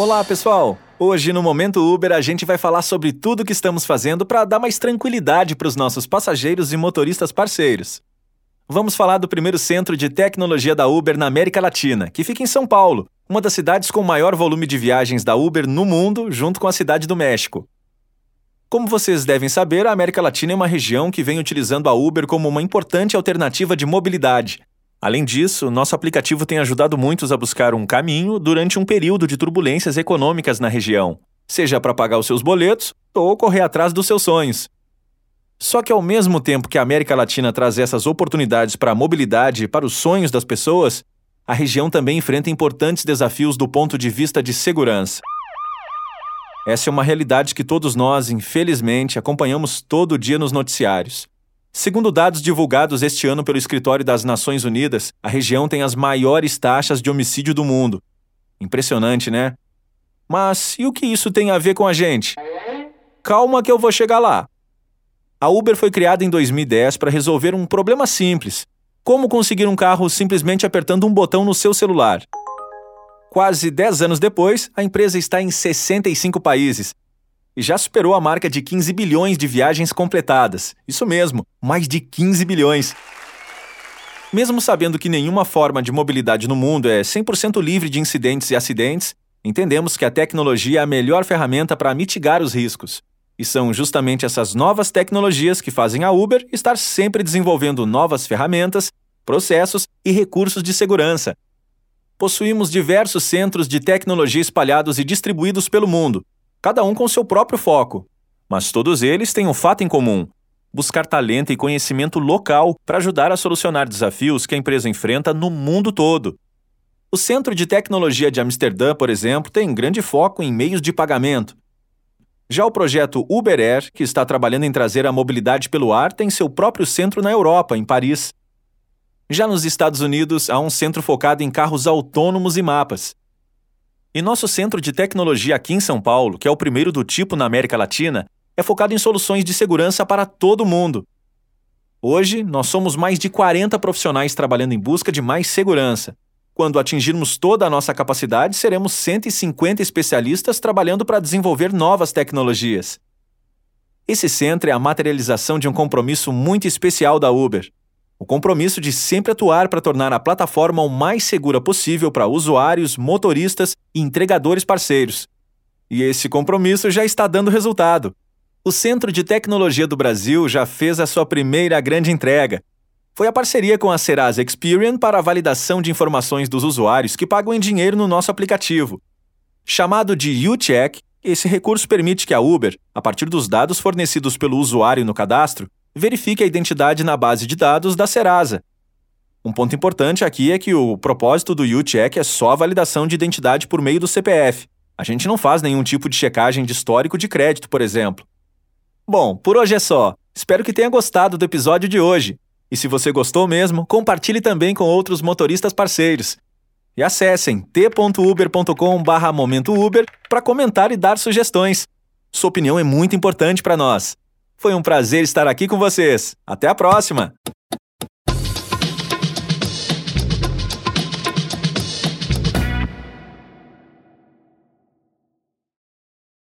Olá, pessoal! Hoje no Momento Uber a gente vai falar sobre tudo que estamos fazendo para dar mais tranquilidade para os nossos passageiros e motoristas parceiros. Vamos falar do primeiro centro de tecnologia da Uber na América Latina, que fica em São Paulo, uma das cidades com maior volume de viagens da Uber no mundo, junto com a cidade do México. Como vocês devem saber, a América Latina é uma região que vem utilizando a Uber como uma importante alternativa de mobilidade, Além disso, nosso aplicativo tem ajudado muitos a buscar um caminho durante um período de turbulências econômicas na região, seja para pagar os seus boletos ou correr atrás dos seus sonhos. Só que ao mesmo tempo que a América Latina traz essas oportunidades para a mobilidade e para os sonhos das pessoas, a região também enfrenta importantes desafios do ponto de vista de segurança. Essa é uma realidade que todos nós, infelizmente, acompanhamos todo dia nos noticiários. Segundo dados divulgados este ano pelo Escritório das Nações Unidas, a região tem as maiores taxas de homicídio do mundo. Impressionante, né? Mas e o que isso tem a ver com a gente? Calma que eu vou chegar lá. A Uber foi criada em 2010 para resolver um problema simples: como conseguir um carro simplesmente apertando um botão no seu celular. Quase 10 anos depois, a empresa está em 65 países e já superou a marca de 15 bilhões de viagens completadas. Isso mesmo, mais de 15 bilhões. Mesmo sabendo que nenhuma forma de mobilidade no mundo é 100% livre de incidentes e acidentes, entendemos que a tecnologia é a melhor ferramenta para mitigar os riscos. E são justamente essas novas tecnologias que fazem a Uber estar sempre desenvolvendo novas ferramentas, processos e recursos de segurança. Possuímos diversos centros de tecnologia espalhados e distribuídos pelo mundo, cada um com seu próprio foco. Mas todos eles têm um fato em comum: buscar talento e conhecimento local para ajudar a solucionar desafios que a empresa enfrenta no mundo todo. O Centro de Tecnologia de Amsterdã, por exemplo, tem grande foco em meios de pagamento. Já o projeto Uber Air, que está trabalhando em trazer a mobilidade pelo ar, tem seu próprio centro na Europa, em Paris. Já nos Estados Unidos, há um centro focado em carros autônomos e mapas. E nosso centro de tecnologia aqui em São Paulo, que é o primeiro do tipo na América Latina, é focado em soluções de segurança para todo mundo. Hoje, nós somos mais de 40 profissionais trabalhando em busca de mais segurança. Quando atingirmos toda a nossa capacidade, seremos 150 especialistas trabalhando para desenvolver novas tecnologias. Esse centro é a materialização de um compromisso muito especial da Uber o compromisso de sempre atuar para tornar a plataforma o mais segura possível para usuários, motoristas e entregadores parceiros. E esse compromisso já está dando resultado. O Centro de Tecnologia do Brasil já fez a sua primeira grande entrega. Foi a parceria com a Serasa Experian para a validação de informações dos usuários que pagam em dinheiro no nosso aplicativo. Chamado de UCheck, esse recurso permite que a Uber, a partir dos dados fornecidos pelo usuário no cadastro, verifique a identidade na base de dados da Serasa. Um ponto importante aqui é que o propósito do U-Check é só a validação de identidade por meio do CPF. A gente não faz nenhum tipo de checagem de histórico de crédito, por exemplo. Bom, por hoje é só. Espero que tenha gostado do episódio de hoje. E se você gostou mesmo, compartilhe também com outros motoristas parceiros. E acessem t.uber.com/momentouber para comentar e dar sugestões. Sua opinião é muito importante para nós. Foi um prazer estar aqui com vocês. Até a próxima!